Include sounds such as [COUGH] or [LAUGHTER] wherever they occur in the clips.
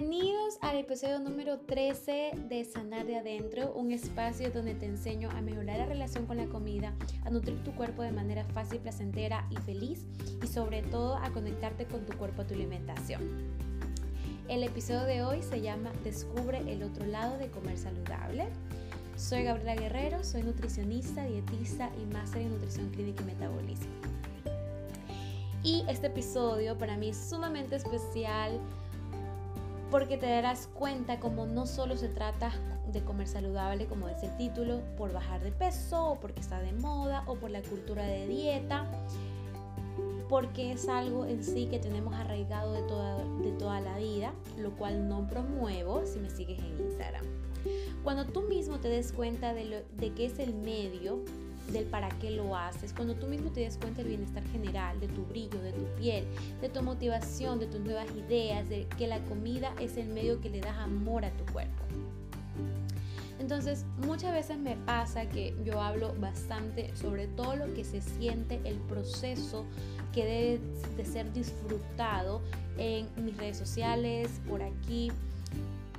Bienvenidos al episodio número 13 de Sanar de Adentro, un espacio donde te enseño a mejorar la relación con la comida, a nutrir tu cuerpo de manera fácil, placentera y feliz y sobre todo a conectarte con tu cuerpo, tu alimentación. El episodio de hoy se llama Descubre el otro lado de comer saludable. Soy Gabriela Guerrero, soy nutricionista, dietista y máster en nutrición clínica y metabolismo. Y este episodio para mí es sumamente especial porque te darás cuenta como no solo se trata de comer saludable, como dice el título, por bajar de peso o porque está de moda o por la cultura de dieta, porque es algo en sí que tenemos arraigado de toda, de toda la vida, lo cual no promuevo si me sigues en Instagram. Cuando tú mismo te des cuenta de, lo, de qué es el medio, del para qué lo haces, cuando tú mismo te des cuenta del bienestar general, de tu brillo, de tu piel, de tu motivación, de tus nuevas ideas, de que la comida es el medio que le das amor a tu cuerpo. Entonces, muchas veces me pasa que yo hablo bastante sobre todo lo que se siente, el proceso que debe de ser disfrutado en mis redes sociales, por aquí,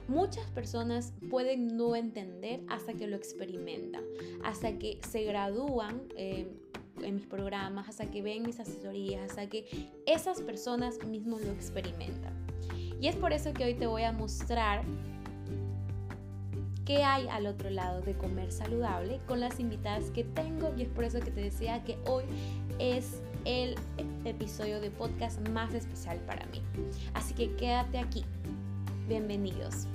Muchas personas pueden no entender hasta que lo experimentan, hasta que se gradúan. Eh, en mis programas, hasta que ven mis asesorías, hasta que esas personas mismos lo experimentan. Y es por eso que hoy te voy a mostrar qué hay al otro lado de comer saludable con las invitadas que tengo y es por eso que te decía que hoy es el episodio de podcast más especial para mí. Así que quédate aquí. Bienvenidos.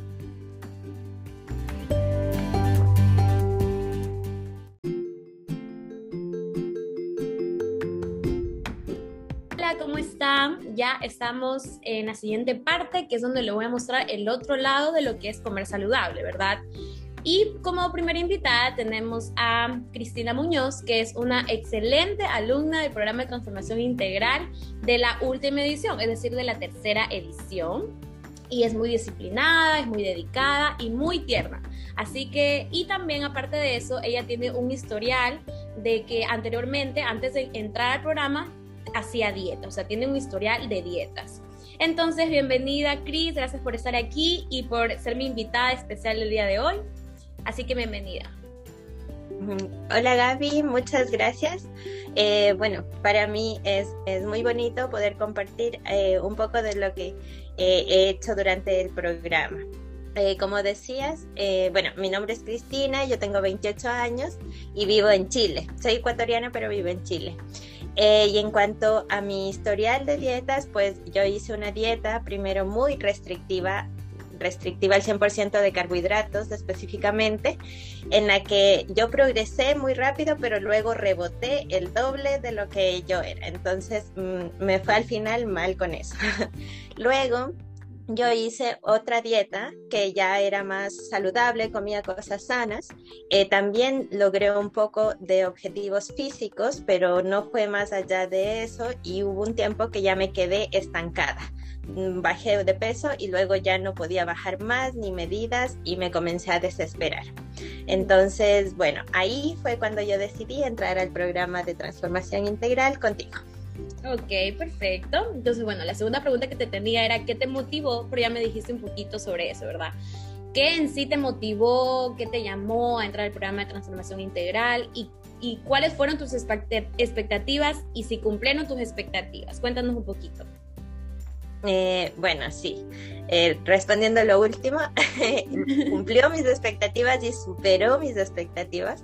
Ya estamos en la siguiente parte, que es donde le voy a mostrar el otro lado de lo que es comer saludable, ¿verdad? Y como primera invitada tenemos a Cristina Muñoz, que es una excelente alumna del programa de transformación integral de la última edición, es decir, de la tercera edición. Y es muy disciplinada, es muy dedicada y muy tierna. Así que, y también aparte de eso, ella tiene un historial de que anteriormente, antes de entrar al programa, hacía dieta, o sea, tiene un historial de dietas. Entonces, bienvenida Cris, gracias por estar aquí y por ser mi invitada especial el día de hoy. Así que bienvenida. Hola Gaby, muchas gracias. Eh, bueno, para mí es, es, muy bonito poder compartir eh, un poco de lo que eh, he hecho durante el programa. como decías, bueno, mi nombre es Cristina, yo tengo 28 años y vivo en Chile. Soy ecuatoriana, pero vivo en Chile. Eh, y en cuanto a mi historial de dietas, pues yo hice una dieta primero muy restrictiva, restrictiva al 100% de carbohidratos específicamente, en la que yo progresé muy rápido, pero luego reboté el doble de lo que yo era. Entonces mm, me fue al final mal con eso. [LAUGHS] luego yo hice otra dieta que ya era más saludable, comía cosas sanas. Eh, también logré un poco de objetivos físicos, pero no fue más allá de eso y hubo un tiempo que ya me quedé estancada. Mm, bajé de peso y luego ya no podía bajar más ni medidas y me comencé a desesperar. Entonces, bueno, ahí fue cuando yo decidí entrar al programa de transformación integral contigo. Ok, perfecto. Entonces, bueno, la segunda pregunta que te tenía era, ¿qué te motivó? Pero ya me dijiste un poquito sobre eso, ¿verdad? ¿Qué en sí te motivó? ¿Qué te llamó a entrar al programa de transformación integral? ¿Y, cuáles fueron tus expectativas y si cumplieron tus expectativas? Cuéntanos un poquito. Eh, bueno, sí. Eh, respondiendo a lo último, [LAUGHS] cumplió mis expectativas y superó mis expectativas,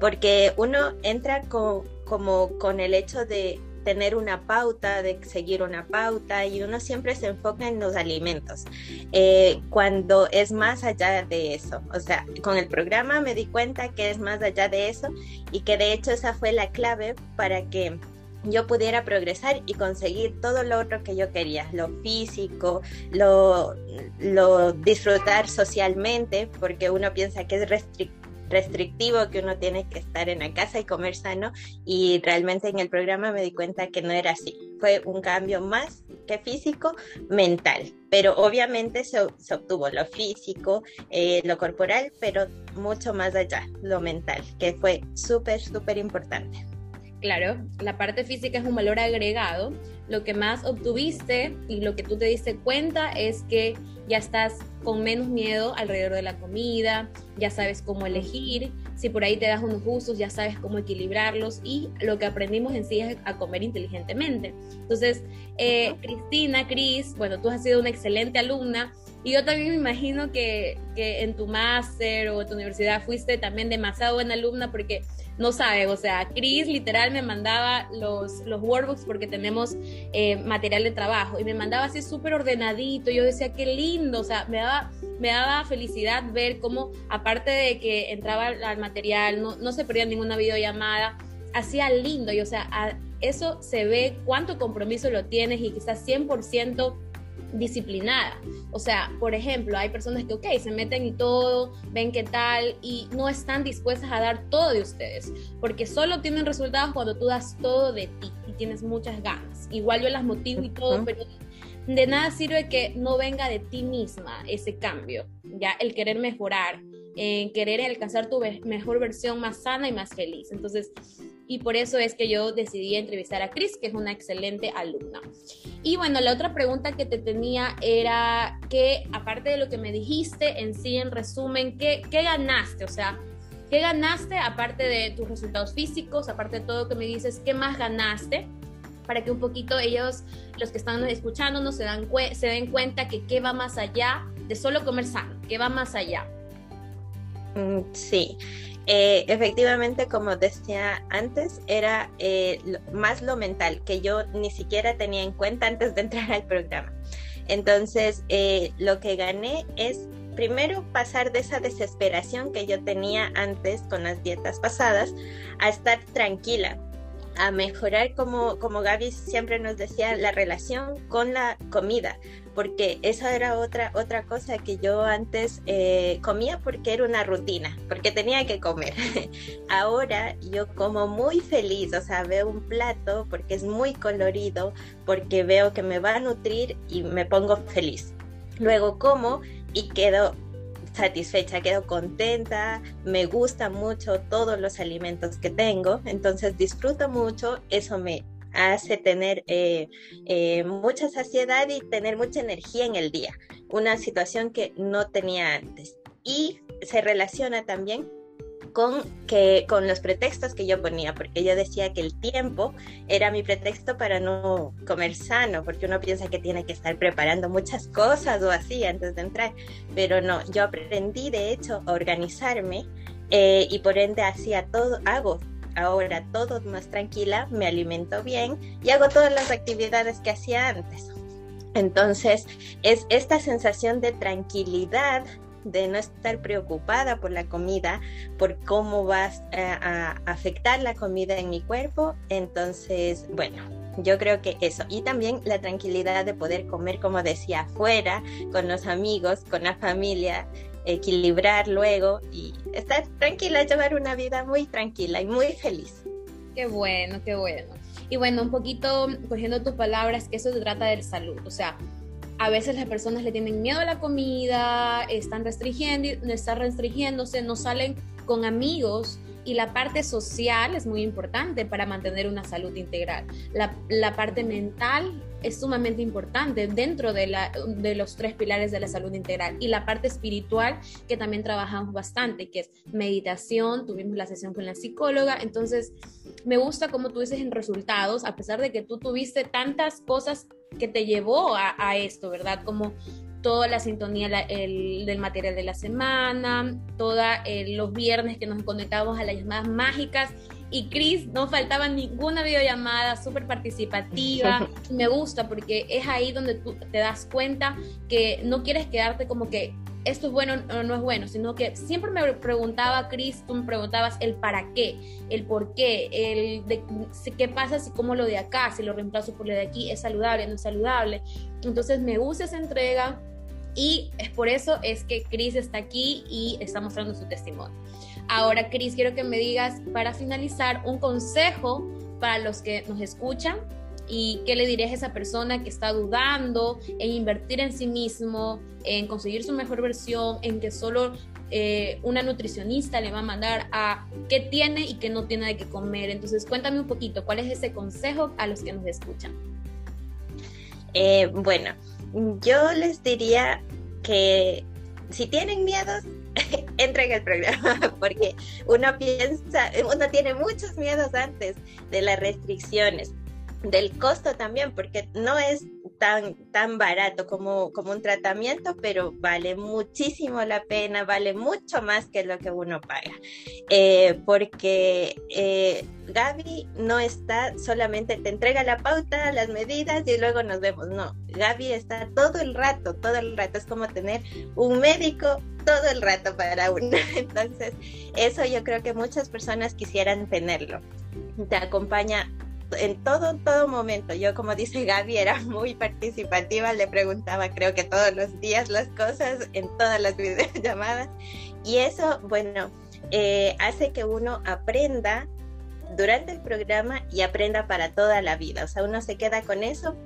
porque uno entra como con el hecho de tener una pauta, de seguir una pauta y uno siempre se enfoca en los alimentos, eh, cuando es más allá de eso. O sea, con el programa me di cuenta que es más allá de eso y que de hecho esa fue la clave para que yo pudiera progresar y conseguir todo lo otro que yo quería, lo físico, lo, lo disfrutar socialmente, porque uno piensa que es restrictivo restrictivo que uno tiene que estar en la casa y comer sano y realmente en el programa me di cuenta que no era así. Fue un cambio más que físico, mental, pero obviamente se, obtuvo lo físico, eh, lo corporal, pero mucho más allá, lo mental, que fue súper, súper importante. Claro, la parte física es un valor agregado. Lo que más obtuviste y lo que tú te diste cuenta es que ya estás con menos miedo alrededor de la comida, ya sabes cómo elegir, si por ahí te das unos gustos, ya sabes cómo equilibrarlos y lo que aprendimos en sí es a comer inteligentemente. Entonces, eh, Cristina, Cris, bueno, tú has sido una excelente alumna y yo también me imagino que, que en tu máster o en tu universidad fuiste también demasiado buena alumna porque no sabe, o sea, Chris literal me mandaba los, los workbooks porque tenemos eh, material de trabajo y me mandaba así súper ordenadito. Yo decía, qué lindo, o sea, me daba, me daba felicidad ver cómo, aparte de que entraba al material, no, no se perdía ninguna videollamada, hacía lindo y, o sea, eso se ve cuánto compromiso lo tienes y quizás 100% disciplinada. O sea, por ejemplo, hay personas que, ok, se meten y todo, ven qué tal y no están dispuestas a dar todo de ustedes, porque solo tienen resultados cuando tú das todo de ti y tienes muchas ganas. Igual yo las motivo y todo, pero de nada sirve que no venga de ti misma ese cambio, ya el querer mejorar, en querer alcanzar tu mejor versión más sana y más feliz. Entonces, y por eso es que yo decidí entrevistar a Cris, que es una excelente alumna. Y bueno, la otra pregunta que te tenía era que, aparte de lo que me dijiste, en sí, en resumen, ¿qué, qué ganaste? O sea, ¿qué ganaste aparte de tus resultados físicos, aparte de todo lo que me dices, qué más ganaste? Para que un poquito ellos, los que están escuchándonos, se, se den cuenta que qué va más allá de solo comer sano, qué va más allá. Mm, sí, eh, efectivamente, como decía antes, era eh, más lo mental, que yo ni siquiera tenía en cuenta antes de entrar al programa. Entonces, eh, lo que gané es primero pasar de esa desesperación que yo tenía antes con las dietas pasadas a estar tranquila, a mejorar, como, como Gaby siempre nos decía, la relación con la comida, porque esa era otra, otra cosa que yo antes eh, comía porque era una rutina, porque tenía que comer. [LAUGHS] Ahora yo como muy feliz, o sea, veo un plato porque es muy colorido, porque veo que me va a nutrir y me pongo feliz. Luego como y quedo satisfecha, quedo contenta, me gusta mucho todos los alimentos que tengo, entonces disfruto mucho, eso me hace tener eh, eh, mucha saciedad y tener mucha energía en el día, una situación que no tenía antes. Y se relaciona también con, que, con los pretextos que yo ponía, porque yo decía que el tiempo era mi pretexto para no comer sano, porque uno piensa que tiene que estar preparando muchas cosas o así antes de entrar, pero no, yo aprendí de hecho a organizarme eh, y por ende hacía todo, hago ahora todo más tranquila, me alimento bien y hago todas las actividades que hacía antes. Entonces, es esta sensación de tranquilidad de no estar preocupada por la comida, por cómo va a, afectar la comida en mi cuerpo. Entonces, bueno, yo creo que eso. Y también la tranquilidad de poder comer, como decía, afuera, con los amigos, con la familia, equilibrar luego y estar tranquila, llevar una vida muy tranquila y muy feliz. Qué bueno, qué bueno. Y bueno, un poquito cogiendo tus palabras, que eso se trata de salud. O sea, a veces las personas le tienen miedo a la comida, están restringiendo, están restringiéndose, no salen con amigos y la parte social es muy importante para mantener una salud integral. La, la parte mental es sumamente importante dentro de, la, de los tres pilares de la salud integral y la parte espiritual que también trabajamos bastante, que es meditación, tuvimos la sesión con la psicóloga, entonces me gusta como tú dices en resultados, a pesar de que tú tuviste tantas cosas que te llevó a, esto, ¿verdad? Como toda la sintonía del material de la semana, todos eh, los viernes que nos conectábamos a las llamadas mágicas. Y Cris, no faltaba ninguna videollamada súper participativa. [LAUGHS] Me gusta porque es ahí donde tú te das cuenta que no quieres quedarte como que esto es bueno o no es bueno, sino que siempre me preguntaba, Cris, tú me preguntabas el para qué, el por qué, el de, qué pasa si como lo de acá, si lo reemplazo por lo de aquí, es saludable, no es saludable. Entonces me gusta esa entrega y es por eso es que Cris está aquí y está mostrando su testimonio. Ahora, Cris, quiero que me digas para finalizar un consejo para los que nos escuchan ¿Y qué le dirías a esa persona que está dudando en invertir en sí mismo, en conseguir su mejor versión, en que solo eh, una nutricionista le va a mandar a qué tiene y qué no tiene de qué comer? Entonces, cuéntame un poquito, ¿cuál es ese consejo a los que nos escuchan? Eh, bueno, yo les diría que si tienen miedos, entren al programa, [LAUGHS] porque uno piensa, uno tiene muchos miedos antes de las restricciones, del costo también, porque no es tan, tan barato como, como un tratamiento, pero vale muchísimo la pena, vale mucho más que lo que uno paga. Eh, porque eh, Gaby no está solamente, te entrega la pauta, las medidas y luego nos vemos. No, Gaby está todo el rato, todo el rato. Es como tener un médico todo el rato para uno. [LAUGHS] Entonces, eso yo creo que muchas personas quisieran tenerlo. Te acompaña en todo, todo momento. Yo, como dice Gaby, era muy participativa, le preguntaba creo que todos los días las cosas en todas las [LAUGHS] videollamadas. Y eso, bueno, eh, hace que uno aprenda durante el programa y aprenda para toda la vida. O sea, uno se queda con eso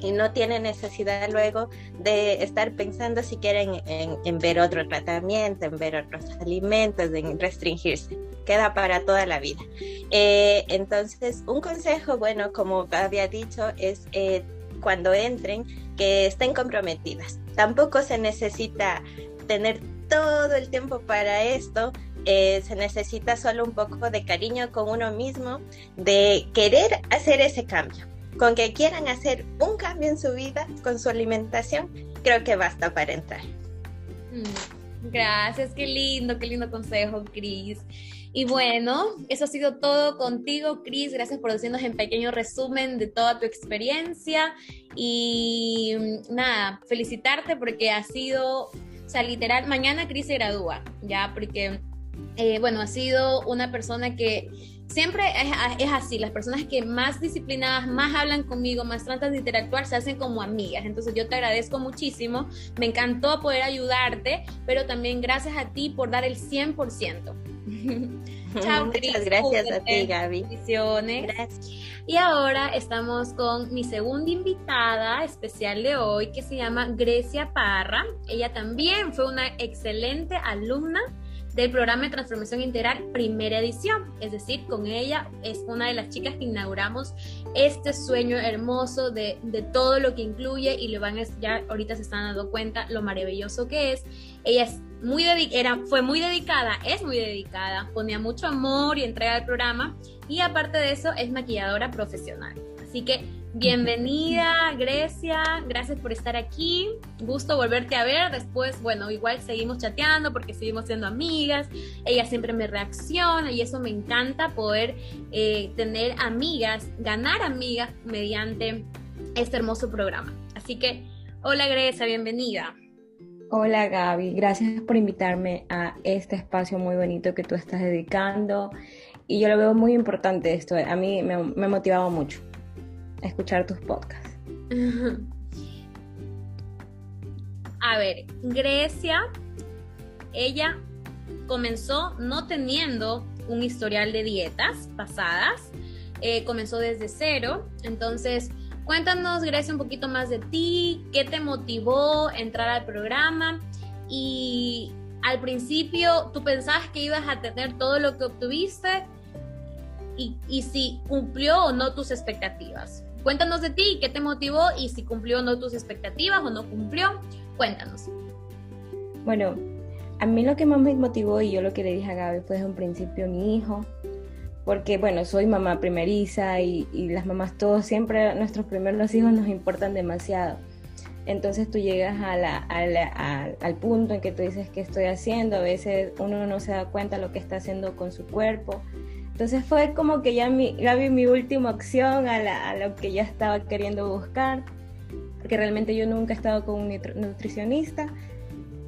y no tiene necesidad luego de estar pensando siquiera en, en, ver otro tratamiento, en ver otros alimentos, en restringirse. Queda para toda la vida. Eh, entonces, un consejo, bueno, como había dicho, es eh, cuando entren, que estén comprometidas. Tampoco se necesita tener todo el tiempo para esto, eh, se necesita solo un poco de cariño con uno mismo, de querer hacer ese cambio con que quieran hacer un cambio en su vida con su alimentación, creo que basta para entrar. Mm, gracias, qué lindo, qué lindo consejo, Cris. Y bueno, eso ha sido todo contigo, Cris. Gracias por decirnos en pequeño resumen de toda tu experiencia. Y mm, nada, felicitarte porque ha sido, o sea, literal, mañana Cris se gradúa, ya, porque, eh, bueno, ha sido una persona que siempre es, así, las personas que más disciplinadas, más hablan conmigo, más tratan de interactuar, se hacen como amigas. Entonces yo te agradezco muchísimo, me encantó poder ayudarte, pero también gracias a ti por dar el 100%. [LAUGHS] Chao, Muchas gracias a ti, Gaby. Gracias. Y ahora estamos con mi segunda invitada especial de hoy, que se llama Grecia Parra. Ella también fue una excelente alumna del programa de transformación integral primera edición. Es decir, con ella es una de las chicas que inauguramos este sueño hermoso de, todo lo que incluye y lo van a, ya ahorita se están dando cuenta lo maravilloso que es. Ella es muy era, fue muy dedicada, es muy dedicada, ponía mucho amor y entrega al programa y aparte de eso es maquilladora profesional. Así que Bienvenida, Grecia. Gracias por estar aquí. Gusto volverte a ver. Después, bueno, igual seguimos chateando porque seguimos siendo amigas. Ella siempre me reacciona y eso me encanta poder eh, tener amigas, ganar amigas mediante este hermoso programa. Así que, hola Grecia, bienvenida. Hola Gaby, gracias por invitarme a este espacio muy bonito que tú estás dedicando. Y yo lo veo muy importante esto. A mí me, me motivado mucho escuchar tus podcasts. [LAUGHS] A ver, Grecia, ella comenzó no teniendo un historial de dietas pasadas, eh, comenzó desde cero, entonces cuéntanos Grecia un poquito más de ti, qué te motivó entrar al programa y al principio tú pensabas que ibas a tener todo lo que obtuviste y, y si cumplió o no tus expectativas. Cuéntanos de ti, qué te motivó y si cumplió o no tus expectativas o no cumplió. Cuéntanos. Bueno, a mí lo que más me motivó y yo lo que le dije a Gaby fue desde un principio mi hijo, porque bueno, soy mamá primeriza y, las mamás todos siempre, nuestros primeros hijos nos importan demasiado. Entonces tú llegas a la, al punto en que tú dices qué estoy haciendo, a veces uno no se da cuenta lo que está haciendo con su cuerpo entonces fue como que ya mi, Gaby mi última opción a, lo que ya estaba queriendo buscar, porque realmente yo nunca he estado con un nutricionista.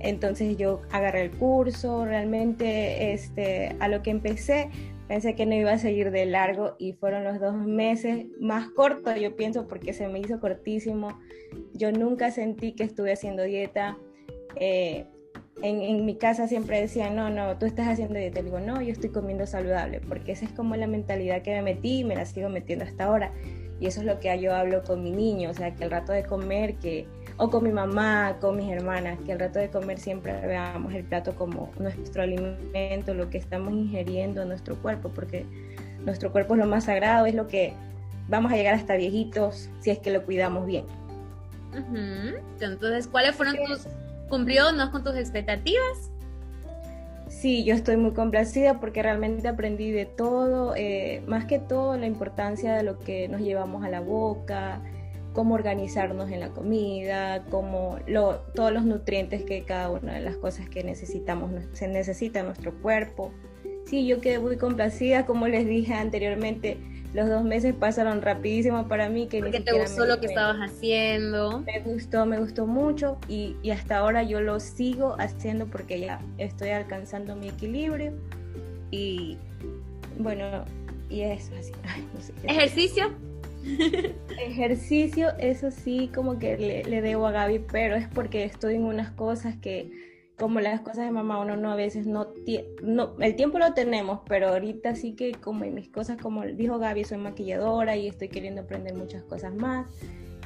Entonces yo agarré el curso, realmente este, a lo que empecé pensé que no iba a seguir de largo y fueron los dos meses más cortos, yo pienso, porque se me hizo cortísimo. Yo nunca sentí que estuve haciendo dieta. Eh, en, mi casa siempre decían, no, no, tú estás haciendo dieta. digo, no, yo estoy comiendo saludable, porque esa es como la mentalidad que me metí y me la sigo metiendo hasta ahora. Y eso es lo que yo hablo con mi niño, o sea, que el rato de comer, que, o con mi mamá, con mis hermanas, que el rato de comer siempre veamos el plato como nuestro alimento, lo que estamos ingiriendo en nuestro cuerpo, porque nuestro cuerpo es lo más sagrado, es lo que vamos a llegar hasta viejitos si es que lo cuidamos bien. Entonces, ¿cuáles fueron tus ¿Cumplió no con tus expectativas? Sí, yo estoy muy complacida porque realmente aprendí de todo, eh, más que todo la importancia de lo que nos llevamos a la boca, cómo organizarnos en la comida, cómo lo, todos los nutrientes que cada una de las cosas que necesitamos se necesita en nuestro cuerpo. Sí, yo quedé muy complacida, como les dije anteriormente, los dos meses pasaron rapidísimo para mí. Que Porque te gustó lo que estabas haciendo. Me gustó, me gustó mucho y, y, hasta ahora yo lo sigo haciendo porque ya estoy alcanzando mi equilibrio y bueno, y eso así. [LAUGHS] ¿Ejercicio? Ejercicio, eso sí, como que le, debo a Gaby, pero es porque estoy en unas cosas que, como las cosas de mamá, uno no a veces no, no el tiempo lo tenemos, pero ahorita sí que como en mis cosas, como dijo Gaby, soy maquilladora y estoy queriendo aprender muchas cosas más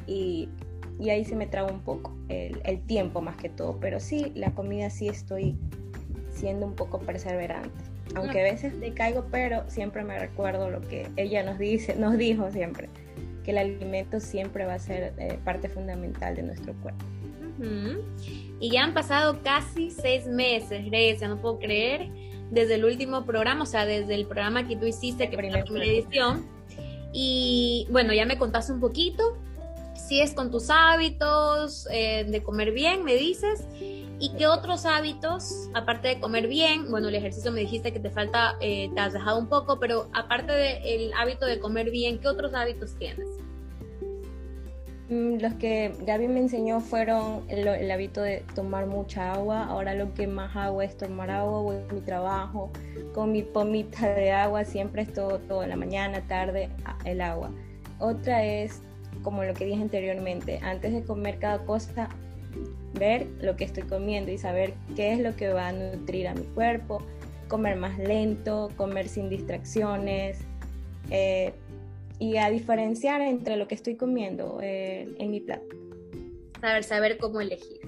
y, ahí se me traba un poco el, el tiempo más que todo, pero sí, la comida sí estoy siendo un poco perseverante aunque a veces decaigo, pero siempre me recuerdo lo que ella nos dice, nos dijo siempre que el alimento siempre va a ser eh, parte fundamental de nuestro cuerpo. Y ya han pasado casi seis meses, Grecia, no puedo creer, desde el último programa, o sea, desde el programa que tú hiciste, que fue la primera edición. Y bueno, ya me contaste un poquito, si es con tus hábitos eh, de comer bien, me dices. ¿Y qué otros hábitos, aparte de comer bien, bueno, el ejercicio me dijiste que te falta, eh, te has dejado un poco, pero aparte del hábito de comer bien, ¿qué otros hábitos tienes? Mm, los que Gaby me enseñó fueron el, hábito de tomar mucha agua. Ahora lo que más hago es tomar agua, voy a mi trabajo con mi pomita de agua, siempre es todo, todo, la mañana, tarde, el agua. Otra es, como lo que dije anteriormente, antes de comer cada cosa, ver lo que estoy comiendo y saber qué es lo que va a nutrir a mi cuerpo, comer más lento, comer sin distracciones eh, y a diferenciar entre lo que estoy comiendo eh, en mi plato. Saber, saber cómo elegir.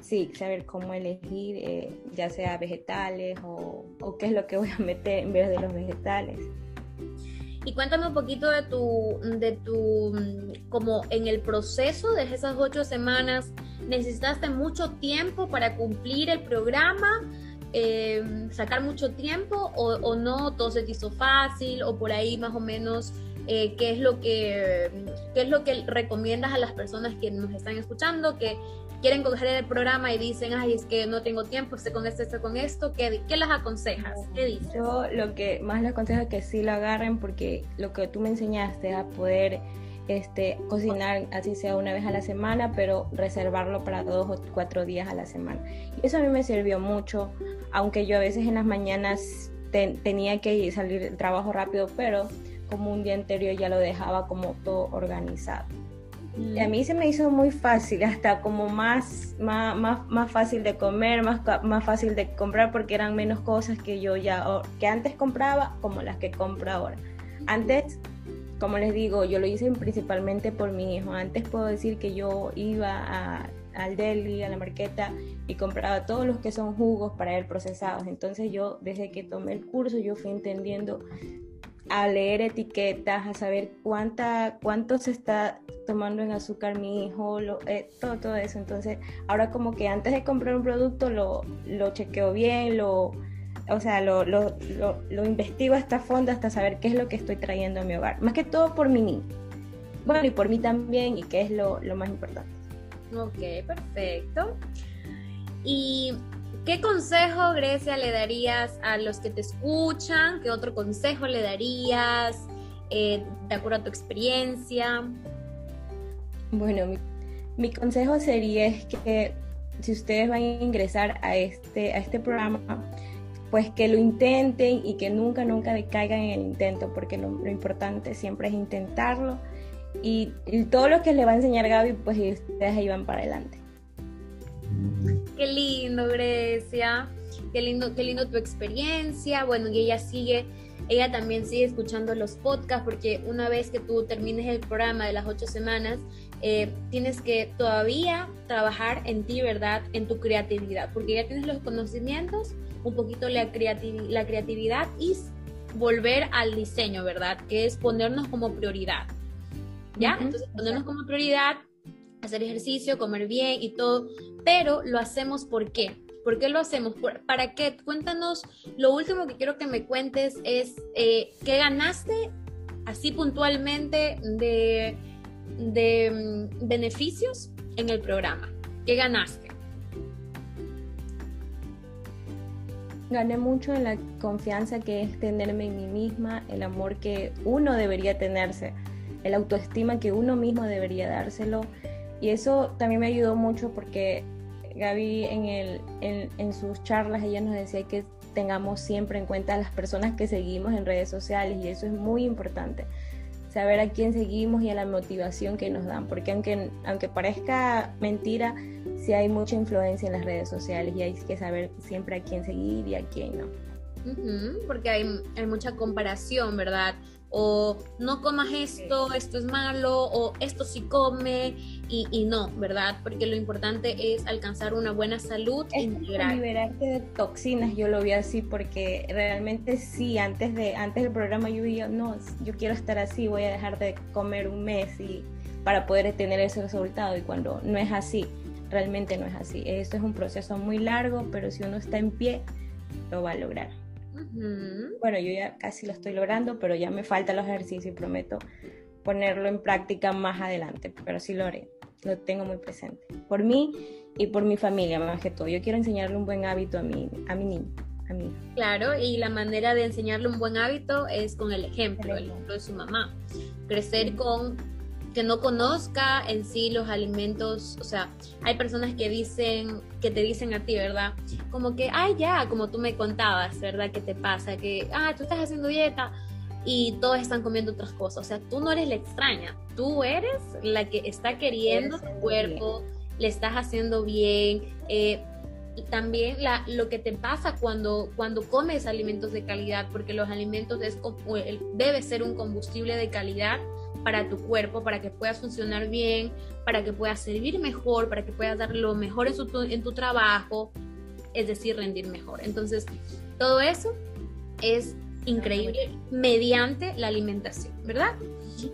Sí, saber cómo elegir, eh, ya sea vegetales o, o qué es lo que voy a meter en vez de los vegetales. Y cuéntame un poquito de tu, de tu, como en el proceso de esas ocho semanas, necesitaste mucho tiempo para cumplir el programa, eh, sacar mucho tiempo o, no, todo se te hizo fácil o por ahí más o menos eh, qué es lo que qué es lo que recomiendas a las personas que nos están escuchando que quieren coger el programa y dicen ay es que no tengo tiempo estoy con esto estoy con esto qué, qué las aconsejas qué dices yo lo que más les aconsejo es que sí lo agarren porque lo que tú me enseñaste a poder este, cocinar así sea una vez a la semana, pero reservarlo para dos o cuatro días a la semana. Y eso a mí me sirvió mucho, aunque yo a veces en las mañanas tenía que salir del trabajo rápido, pero como un día anterior ya lo dejaba como todo organizado. Y a mí se me hizo muy fácil, hasta como más, más, más, más, fácil de comer, más, más fácil de comprar, porque eran menos cosas que yo ya, que antes compraba como las que compro ahora. Antes como les digo, yo lo hice principalmente por mi hijo. Antes puedo decir que yo iba al deli, a la marqueta y compraba todos los que son jugos para él procesados. Entonces yo, desde que tomé el curso, yo fui entendiendo a leer etiquetas, a saber cuánta, cuánto se está tomando en azúcar mi hijo, lo, eh, todo, todo eso. Entonces, ahora como que antes de comprar un producto lo, lo chequeo bien, lo, o sea, lo, lo, lo, investigo hasta fondo hasta saber qué es lo que estoy trayendo a mi hogar. Más que todo por mi niño. Bueno, y por mí también, y qué es lo, más importante. Ok, perfecto. ¿Y qué consejo, Grecia, le darías a los que te escuchan? ¿Qué otro consejo le darías eh, de acuerdo a tu experiencia? Bueno, mi, mi consejo sería es que si ustedes van a ingresar a este, a este programa, pues que lo intenten y que nunca, nunca decaigan en el intento, porque lo, importante siempre es intentarlo y, todo lo que le va a enseñar Gaby, pues ustedes ahí van para adelante. Qué lindo, Grecia, qué lindo, qué lindo tu experiencia, bueno, y ella sigue, ella también sigue escuchando los podcasts, porque una vez que tú termines el programa de las ocho semanas, eh, tienes que todavía trabajar en ti, ¿verdad? En tu creatividad, porque ya tienes los conocimientos, un poquito la, la creatividad y volver al diseño, ¿verdad? Que es ponernos como prioridad. ¿Ya? Entonces, ponernos como prioridad, hacer ejercicio, comer bien y todo, pero lo hacemos ¿por qué? ¿Por qué lo hacemos? ¿Para qué? Cuéntanos, lo último que quiero que me cuentes es eh, qué ganaste así puntualmente de, de mm, beneficios en el programa. ¿Qué ganaste? Gané mucho en la confianza que es tenerme en mí misma, el amor que uno debería tenerse, el autoestima que uno mismo debería dárselo. Y eso también me ayudó mucho porque Gaby en, el, en, sus charlas, ella nos decía que tengamos siempre en cuenta a las personas que seguimos en redes sociales y eso es muy importante. Saber a quién seguimos y a la motivación que nos dan, porque aunque, aunque parezca mentira, sí hay mucha influencia en las redes sociales y hay que saber siempre a quién seguir y a quién no. porque hay, hay mucha comparación, ¿verdad? O no comas esto, esto es malo, o esto sí come, y, no, ¿verdad? Porque lo importante es alcanzar una buena salud es integral. Liberarte de toxinas, yo lo vi así, porque realmente sí, antes, de, antes del programa yo vi, no, yo quiero estar así, voy a dejar de comer un mes y para poder tener ese resultado, y cuando no es así, realmente no es así. Esto es un proceso muy largo, pero si uno está en pie, lo va a lograr. Bueno, yo ya casi lo estoy logrando, pero ya me faltan los ejercicios y prometo ponerlo en práctica más adelante, pero sí lo haré, lo tengo muy presente. Por mí y por mi familia, más que todo. Yo quiero enseñarle un buen hábito a mi, a mi niño. A mí. Claro, y la manera de enseñarle un buen hábito es con el ejemplo, el ejemplo de su mamá. Crecer con que no conozca en sí los alimentos, o sea, hay personas que dicen, que te dicen a ti, ¿verdad? Como que, ay, ya, como tú me contabas, ¿verdad? ¿Qué te pasa? Que, ah, tú estás haciendo dieta y todos están comiendo otras cosas. O sea, tú no eres la extraña, tú eres la que está queriendo tu cuerpo, le estás haciendo bien. Eh, también la, lo que te pasa cuando, cuando comes alimentos de calidad, porque los alimentos es, debe ser un combustible de calidad para tu cuerpo, para que puedas funcionar bien, para que puedas servir mejor, para que puedas dar lo mejor en, en tu trabajo, es decir, rendir mejor. Entonces, todo eso es increíble mediante la alimentación, ¿verdad?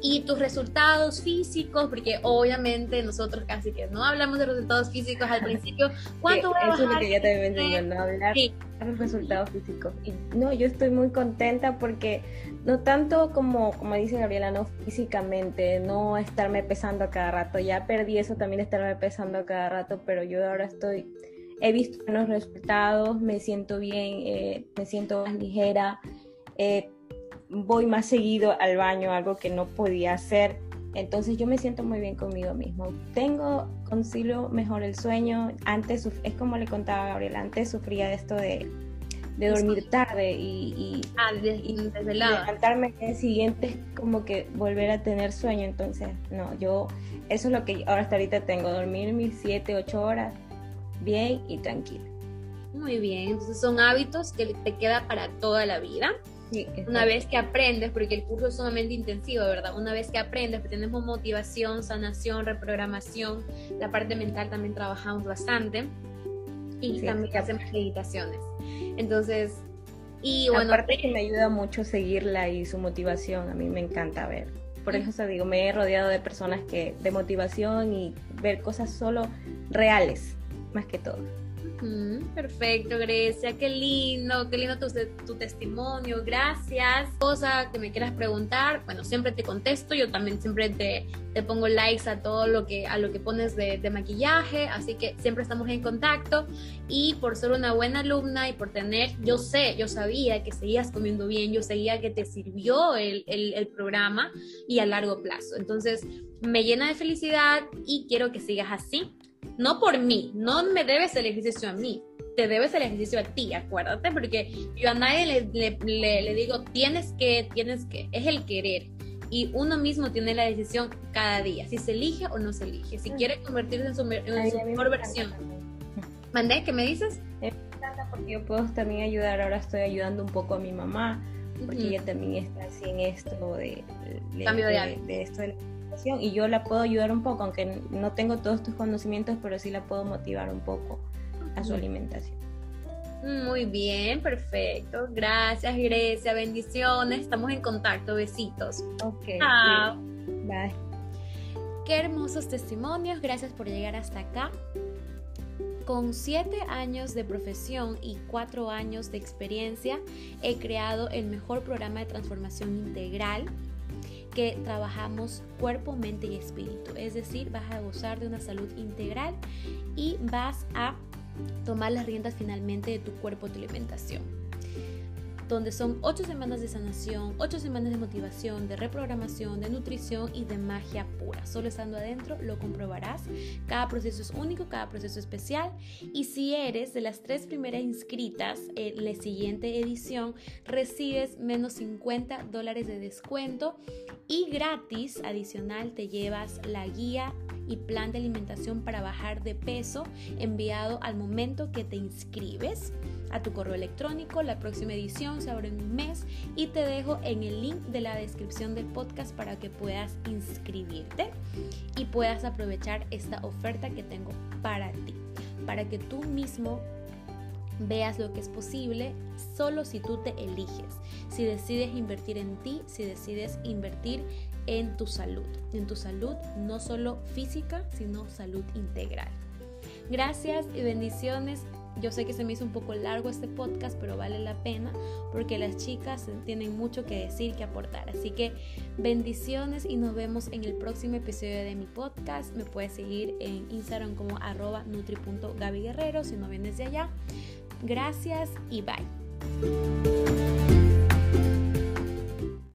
Y tus resultados físicos, porque obviamente nosotros casi que no hablamos de resultados físicos al principio. [LAUGHS] ¿Cuánto voy a Eso es lo que ya te venía no hablar de los resultados físicos. Y no, yo estoy muy contenta porque no tanto como, como dice Gabriela, no físicamente, no estarme pesando a cada rato. Ya perdí eso también estarme pesando a cada rato, pero yo ahora estoy he visto buenos resultados, me siento bien, eh, me siento más ligera, eh, voy más seguido al baño, algo que no podía hacer. Entonces yo me siento muy bien conmigo mismo. Tengo, concilio mejor el sueño. Antes, es como le contaba a Gabriela, antes sufría de esto de, de dormir tarde y, ah, levantarme el siguiente es como que volver a tener sueño. Entonces, no, yo, eso es lo que ahora hasta ahorita tengo, dormir mis 7, 8 horas bien y tranquila. Muy bien, entonces son hábitos que te queda para toda la vida una vez que aprendes, porque el curso es sumamente intensivo, ¿verdad? Una vez que aprendes, pues tenemos motivación, sanación, reprogramación, la parte mental también trabajamos bastante y también hacemos meditaciones. Entonces, y bueno. Aparte que me ayuda mucho seguirla y su motivación, a mí me encanta ver. Por eso te digo, me he rodeado de personas que de motivación y ver cosas solo reales, más que todo perfecto, Grecia, qué lindo, qué lindo tu, testimonio, gracias. Cosa que me quieras preguntar, bueno, siempre te contesto, yo también siempre te, te pongo likes a todo lo que, a lo que pones de, maquillaje, así que siempre estamos en contacto y por ser una buena alumna y por tener, yo sé, yo sabía que seguías comiendo bien, yo sabía que te sirvió el, el programa y a largo plazo. Entonces, me llena de felicidad y quiero que sigas así no por mí, no me debes el ejercicio a mí, te debes el ejercicio a ti, acuérdate, porque yo a nadie le, digo, tienes que, tienes que, es el querer. Y uno mismo tiene la decisión cada día, si se elige o no se elige, si quiere convertirse en su, mejor versión. ¿Mandé? ¿Qué me dices? Me encanta porque yo puedo también ayudar, ahora estoy ayudando un poco a mi mamá, porque ella también está así en esto de, Cambio de, de esto de y yo la puedo ayudar un poco, aunque no tengo todos tus conocimientos, pero sí la puedo motivar un poco a su alimentación. Muy bien, perfecto. Gracias, Grecia. Bendiciones. Estamos en contacto. Besitos. Ok. Chao. Bye. Qué hermosos testimonios, gracias por llegar hasta acá. Con siete años de profesión y cuatro años de experiencia, he creado el mejor programa de transformación integral que trabajamos cuerpo, mente y espíritu. Es decir, vas a gozar de una salud integral y vas a tomar las riendas finalmente de tu cuerpo, tu alimentación donde son ocho semanas de sanación, ocho semanas de motivación, de reprogramación, de nutrición y de magia pura. Solo estando adentro lo comprobarás. Cada proceso es único, cada proceso especial. Y si eres de las tres primeras inscritas en la siguiente edición, recibes menos 50 dólares de descuento y gratis adicional te llevas la guía y plan de alimentación para bajar de peso enviado al momento que te inscribes a tu correo electrónico. La próxima edición se abre en un mes y te dejo en el link de la descripción del podcast para que puedas inscribirte y puedas aprovechar esta oferta que tengo para ti, para que tú mismo veas lo que es posible solo si tú te eliges, si decides invertir en ti, si decides invertir en tu salud, en tu salud no solo física, sino salud integral. Gracias y bendiciones. Yo sé que se me hizo un poco largo este podcast, pero vale la pena porque las chicas tienen mucho que decir, que aportar. Así que bendiciones y nos vemos en el próximo episodio de mi podcast. Me puedes seguir en Instagram como arroba nutri.gabiguerrero si no vienes de allá. Gracias y bye.